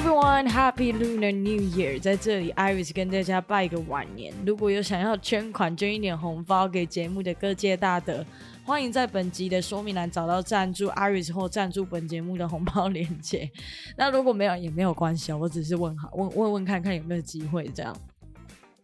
everyone, Happy Lunar New Year！在这里，Iris 跟大家拜个晚年。如果有想要捐款捐一点红包给节目的各界大德，欢迎在本集的说明栏找到赞助 Iris 或赞助本节目的红包链接。那如果没有也没有关系，我只是问好问问问看看有没有机会这样。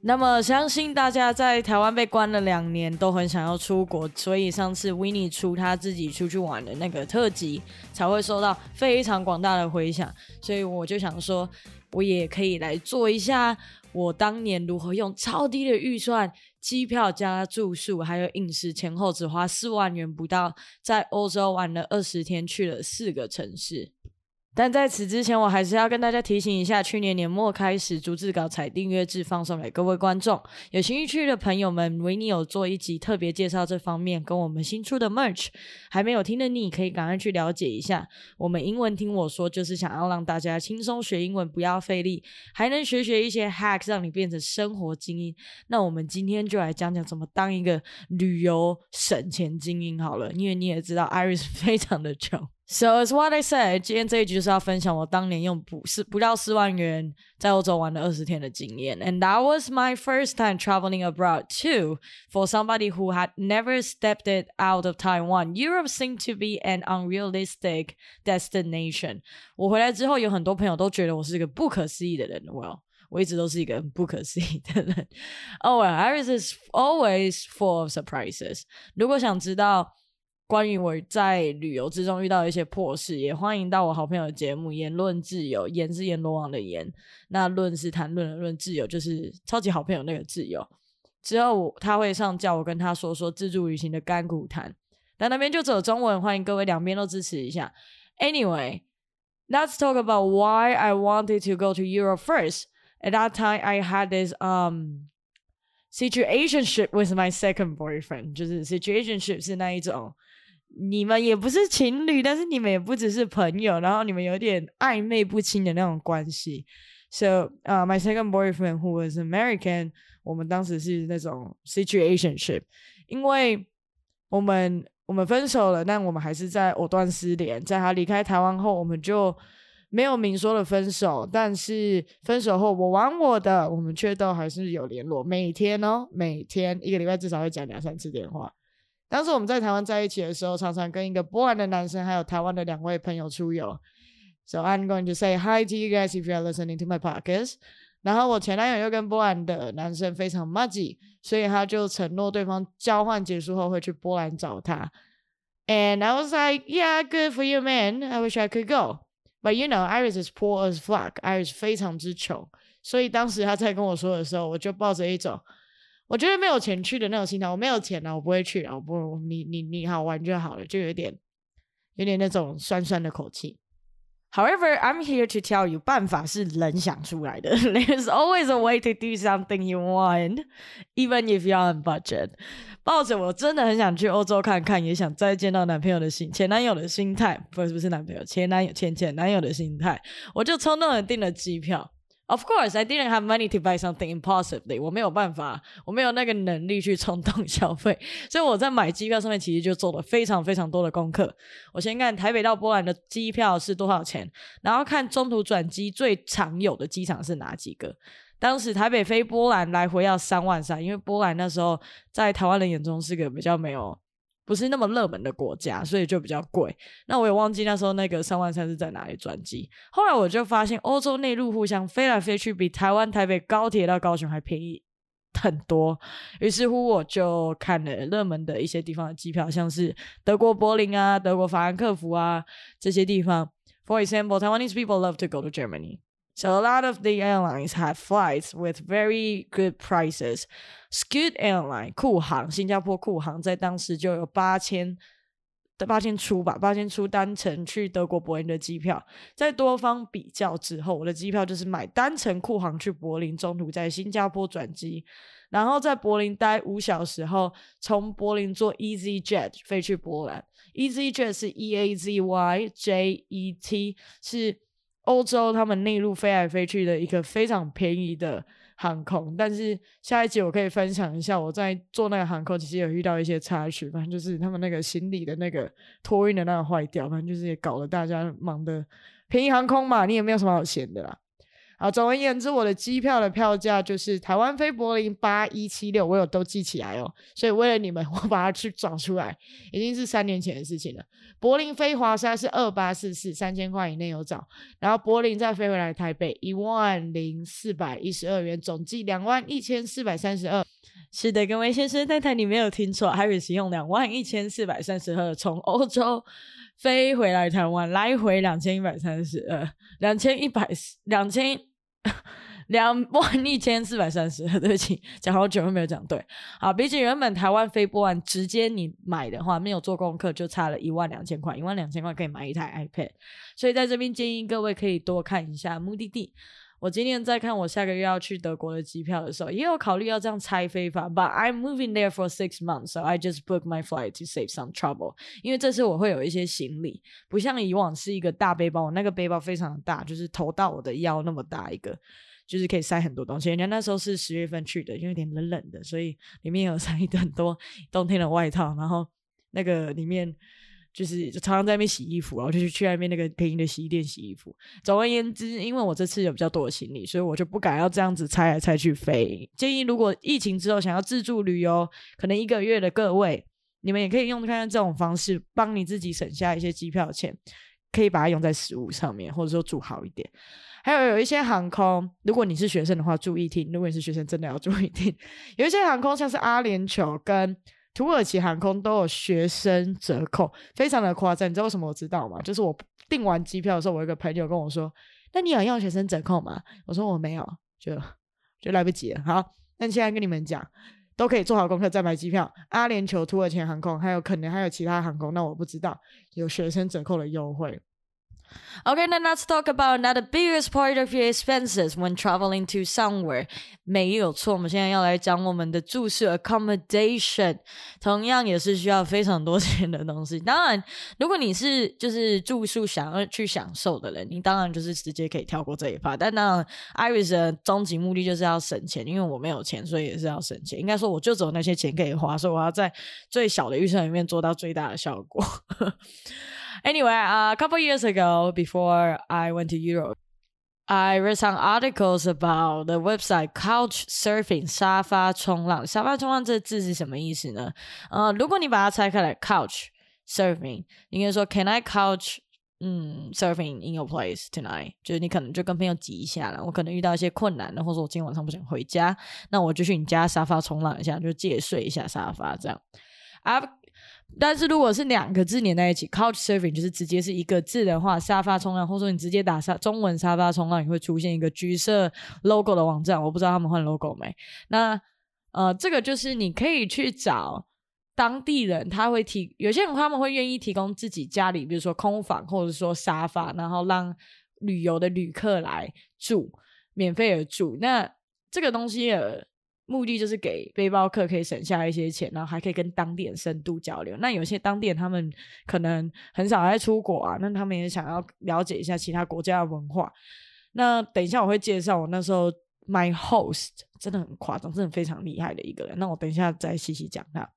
那么，相信大家在台湾被关了两年，都很想要出国，所以上次 w i n n e 出他自己出去玩的那个特辑，才会受到非常广大的回响。所以我就想说，我也可以来做一下我当年如何用超低的预算，机票加住宿还有饮食，前后只花四万元不到，在欧洲玩了二十天，去了四个城市。但在此之前，我还是要跟大家提醒一下，去年年末开始逐字稿采订阅制放送给各位观众，有兴趣的朋友们，维尼有做一集特别介绍这方面，跟我们新出的 merch，还没有听的你可以赶快去了解一下。我们英文听我说，就是想要让大家轻松学英文，不要费力，还能学学一些 hacks，让你变成生活精英。那我们今天就来讲讲怎么当一个旅游省钱精英好了，因为你也知道，Iris 非常的穷。So as what I said，今天这一集就是要分享我当年用不是不到四万元在欧洲玩了二十天的经验，and that was my first time traveling abroad too. For somebody who had never stepped it out of Taiwan, Europe seemed to be an unrealistic destination. 我回来之后，有很多朋友都觉得我是一个不可思议的人。Well，我一直都是一个不可思议的人。Oh, well, Iris is always full of surprises. 如果想知道。 关于我在旅游之中遇到一些破事，也欢迎到我好朋友的节目《言论自由》，言是阎罗王的言，那论是谈论的论，自由就是超级好朋友那个自由。之后他会上叫我跟他说说自助旅行的甘苦谈，但那边就只有中文，欢迎各位两边都支持一下。Anyway, let's talk about why I wanted to go to Europe first. At that time, I had this um situationship with my second boyfriend，就是 situationship 是那一种。你们也不是情侣，但是你们也不只是朋友，然后你们有点暧昧不清的那种关系。So, uh, my second boyfriend who was American，我们当时是那种 situationship，因为我们我们分手了，但我们还是在藕断丝连。在他离开台湾后，我们就没有明说的分手，但是分手后我玩我的，我们却都还是有联络，每天哦，每天一个礼拜至少会讲两三次电话。当时我们在台湾在一起的时候，常常跟一个波兰的男生，还有台湾的两位朋友出游。So I'm going to say hi to you guys if you are listening to my podcast。然后我前男友又跟波兰的男生非常 m u d y 所以他就承诺对方交换结束后会去波兰找他。And I was like, yeah, good for you, man. I wish I could go. But you know, Iris is poor as fuck. Iris 非常之穷，所以当时他在跟我说的时候，我就抱着一种。我觉得没有钱去的那种心态，我没有钱了，我不会去了。我不，你你你好玩就好了，就有点有点那种酸酸的口气。However, I'm here to tell you，办法是人想出来的。There's always a way to do something you want, even if you're on budget。抱着我真的很想去欧洲看看，也想再见到男朋友的心，前男友的心态，不是不是男朋友，前男友前前男友的心态，我就冲动的订了机票。Of course, I didn't have money to buy something impossibly. 我没有办法，我没有那个能力去冲动消费，所以我在买机票上面其实就做了非常非常多的功课。我先看台北到波兰的机票是多少钱，然后看中途转机最常有的机场是哪几个。当时台北飞波兰来回要三万三，因为波兰那时候在台湾人眼中是个比较没有。不是那么热门的国家，所以就比较贵。那我也忘记那时候那个三万三是在哪里转机。后来我就发现，欧洲内陆互相飞来飞去，比台湾台北高铁到高雄还便宜很多。于是乎，我就看了热门的一些地方的机票，像是德国柏林啊、德国法兰克福啊这些地方。For example, Taiwanese people love to go to Germany. So a lot of the airlines have flights with very good prices. Scoot Airline 酷航，新加坡酷航在当时就有八千的八千出吧，八千出单程去德国柏林的机票。在多方比较之后，我的机票就是买单程酷航去柏林，中途在新加坡转机，然后在柏林待五小时后，从柏林坐 EasyJet 飞去波兰。EasyJet 是 E A Z Y J E T 是。欧洲他们内陆飞来飞去的一个非常便宜的航空，但是下一集我可以分享一下我在坐那个航空，其实有遇到一些插曲，反正就是他们那个行李的那个托运的那个坏掉，反正就是也搞得大家忙的便宜航空嘛，你也没有什么好闲的啦。好，总而言之，我的机票的票价就是台湾飞柏林八一七六，我有都记起来哦。所以为了你们，我把它去找出来，已经是三年前的事情了。柏林飞华沙是二八四四，三千块以内有找。然后柏林再飞回来台北一万零四百一十二元，总计两万一千四百三十二。是的，各位先生太太，你没有听错，还是用两万一千四百三十二从欧洲飞回来台湾，来回两千一百三十二，两千一百两千 两 万一千四百三十。对不起，讲好久都没有讲对。好，比起原本台湾飞波完直接你买的话，没有做功课就差了一万两千块，一万两千块可以买一台 iPad。所以在这边建议各位可以多看一下目的地。我今天在看我下个月要去德国的机票的时候，也有考虑要这样拆飞法。But I'm moving there for six months, so I just book my flight to save some trouble. 因为这次我会有一些行李，不像以往是一个大背包，那个背包非常的大，就是头到我的腰那么大一个，就是可以塞很多东西。人家那时候是十月份去的，因为有点冷冷的，所以里面有塞很多冬天的外套，然后那个里面。就是常常在那边洗衣服，然后就去去那边那个便宜的洗衣店洗衣服。总而言之，因为我这次有比较多的行李，所以我就不敢要这样子拆来拆去飞。建议如果疫情之后想要自助旅游，可能一个月的各位，你们也可以用看看这种方式，帮你自己省下一些机票钱，可以把它用在食物上面，或者说住好一点。还有有一些航空，如果你是学生的话，注意听；如果你是学生，真的要注意听。有一些航空像是阿联酋跟。土耳其航空都有学生折扣，非常的夸张。你知道为什么我知道吗？就是我订完机票的时候，我一个朋友跟我说：“那你有用学生折扣吗？”我说：“我没有，就就来不及了。”好，那现在跟你们讲，都可以做好功课再买机票。阿联酋、土耳其航空，还有可能还有其他航空，那我不知道有学生折扣的优惠。Okay, then let's talk about another biggest part of your expenses when traveling to somewhere. 没有错，我们现在要来讲我们的住宿 accommodation，同样也是需要非常多钱的东西。当然，如果你是就是住宿想要去享受的人，你当然就是直接可以跳过这一趴。但当然，Iris 的终极目的就是要省钱，因为我没有钱，所以也是要省钱。应该说，我就只有那些钱可以花，所以我要在最小的预算里面做到最大的效果。Anyway, uh, a couple years ago, before I went to Europe, I read some articles about the website Couch Surfing 沙发冲浪。沙发冲浪这字是什么意思呢？呃，如果你把它拆开来，Couch Surfing，应该说 Can I couch 嗯 Surfing in your place tonight？就是你可能就跟朋友挤一下了。我可能遇到一些困难的，或者我今天晚上不想回家，那我就去你家沙发冲浪一下，就借睡一下沙发这样。I've 但是如果是两个字连在一起，couch surfing 就是直接是一个字的话，沙发冲浪，或者说你直接打沙中文沙发冲浪，你会出现一个橘色 logo 的网站。我不知道他们换 logo 没？那呃，这个就是你可以去找当地人，他会提有些人他们会愿意提供自己家里，比如说空房或者说沙发，然后让旅游的旅客来住，免费而住。那这个东西。目的就是给背包客可以省下一些钱，然后还可以跟当地人深度交流。那有些当地人他们可能很少在出国啊，那他们也想要了解一下其他国家的文化。那等一下我会介绍我那时候 my host 真的很夸张，真的非常厉害的一个人。那我等一下再细细讲他。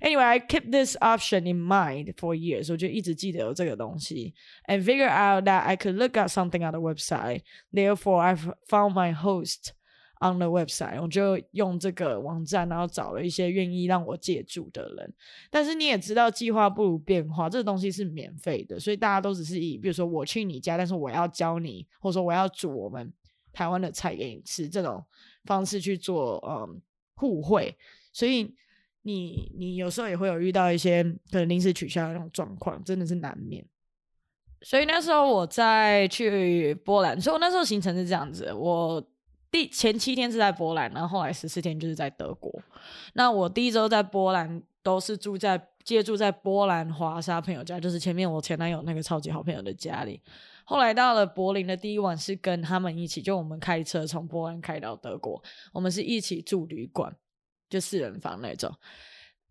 Anyway, I keep this option in mind for years，我就一直记得有这个东西，and figure out that I could look at something on the website. Therefore, I found my host. On the website，我就用这个网站，然后找了一些愿意让我借住的人。但是你也知道，计划不如变化，这个东西是免费的，所以大家都只是以，比如说我去你家，但是我要教你，或者说我要煮我们台湾的菜给你吃，这种方式去做，嗯，互惠。所以你你有时候也会有遇到一些可能临时取消的那种状况，真的是难免。所以那时候我在去波兰，所以我那时候行程是这样子，我。第前七天是在波兰，然后后来十四天就是在德国。那我第一周在波兰都是住在借住在波兰华沙朋友家，就是前面我前男友那个超级好朋友的家里。后来到了柏林的第一晚是跟他们一起，就我们开车从波兰开到德国，我们是一起住旅馆，就四人房那种。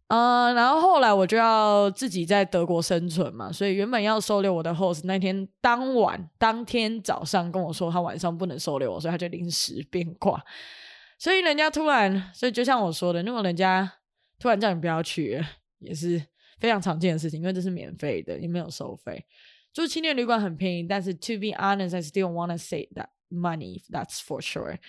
嗯，然后后来我就要自己在德国生存嘛，所以原本要收留我的 host 那天当晚当天早上跟我说他晚上不能收留我，所以他就临时变卦。所以人家突然，所以就像我说的，如果人家突然叫你不要去，也是非常常见的事情，因为这是免费的，也没有收费。住青年旅馆很便宜，但是 to be honest, I still wanna save that money. That's for sure.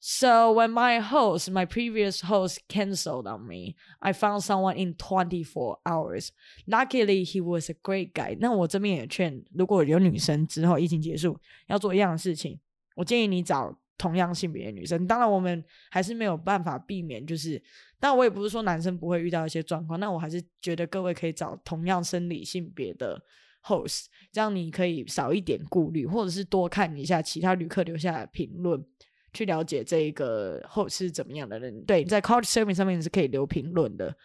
So when my host, my previous host, canceled on me, I found someone in 24 hours. Luckily, he was a great guy. 那我这边也劝，如果有女生之后疫情结束要做一样的事情，我建议你找同样性别的女生。当然，我们还是没有办法避免，就是，但我也不是说男生不会遇到一些状况。那我还是觉得各位可以找同样生理性别的 host，这样你可以少一点顾虑，或者是多看一下其他旅客留下的评论。去了解这一个后是怎么样的人，对，在 Couch Surfing 上面是可以留评论的。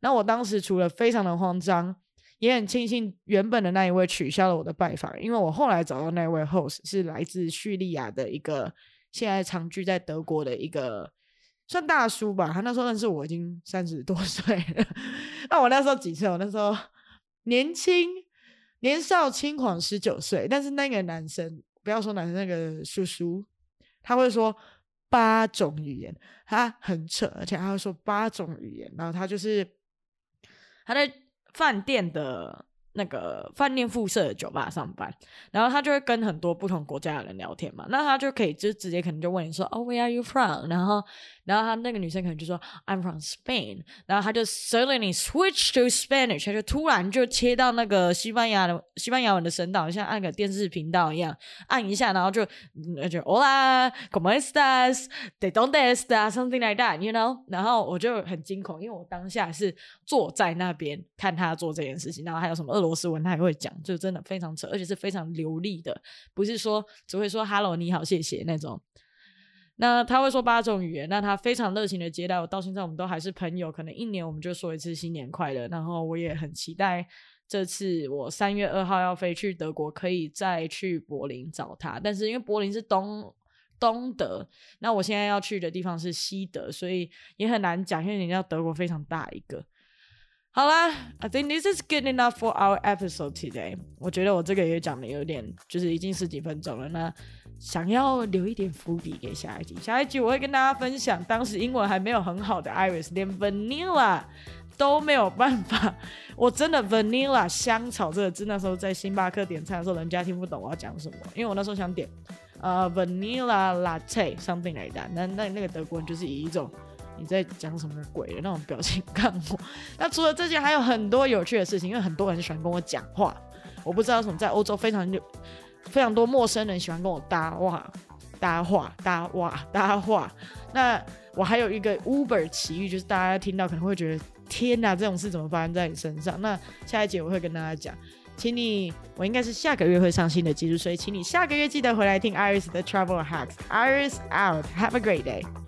那我当时除了非常的慌张，也很庆幸原本的那一位取消了我的拜访，因为我后来找到那位 host 是来自叙利亚的一个现在长居在德国的一个算大叔吧，他那时候认识我已经三十多岁了。那我那时候几岁？我那时候年轻年少轻狂十九岁，但是那个男生不要说男生，那个叔叔。他会说八种语言，他很扯，而且他会说八种语言。然后他就是他在饭店的。那个饭店附设的酒吧上班，然后他就会跟很多不同国家的人聊天嘛，那他就可以就直接可能就问你说，哦，Where are you from？然后，然后他那个女生可能就说，I'm from Spain。然后他就 suddenly switch to Spanish，他就突然就切到那个西班牙的西班牙文的声道，像按个电视频道一样，按一下，然后就就 Hola，¿cómo estás？¿De dónde estás？Something like that，you know？然后我就很惊恐，因为我当下是坐在那边看他做这件事情，然后还有什么俄罗。罗斯文他也会讲，就真的非常扯，而且是非常流利的，不是说只会说 “hello 你好谢谢”那种。那他会说八种语言，那他非常热情的接待我，到现在我们都还是朋友。可能一年我们就说一次新年快乐。然后我也很期待这次我三月二号要飞去德国，可以再去柏林找他。但是因为柏林是东东德，那我现在要去的地方是西德，所以也很难讲，因为你知道德国非常大一个。好啦，I think this is good enough for our episode today。我觉得我这个也讲的有点，就是已经十几分钟了。那想要留一点伏笔给下一集，下一集我会跟大家分享，当时英文还没有很好的 Iris，连 Vanilla 都没有办法。我真的 Vanilla 香草这个字，那时候在星巴克点餐的时候，人家听不懂我要讲什么，因为我那时候想点呃 Vanilla Latte something like that。那那那个德国人就是以一种你在讲什么鬼的那种表情看我。那除了这些，还有很多有趣的事情，因为很多人喜欢跟我讲话。我不知道什么，在欧洲非常有非常多陌生人喜欢跟我搭话、搭话、搭话、搭话。那我还有一个 Uber 奇遇，就是大家听到可能会觉得天哪，这种事怎么发生在你身上？那下一节我会跟大家讲，请你，我应该是下个月会上新的技术，所以请你下个月记得回来听 Iris 的 Travel Hacks。Iris out，Have a great day。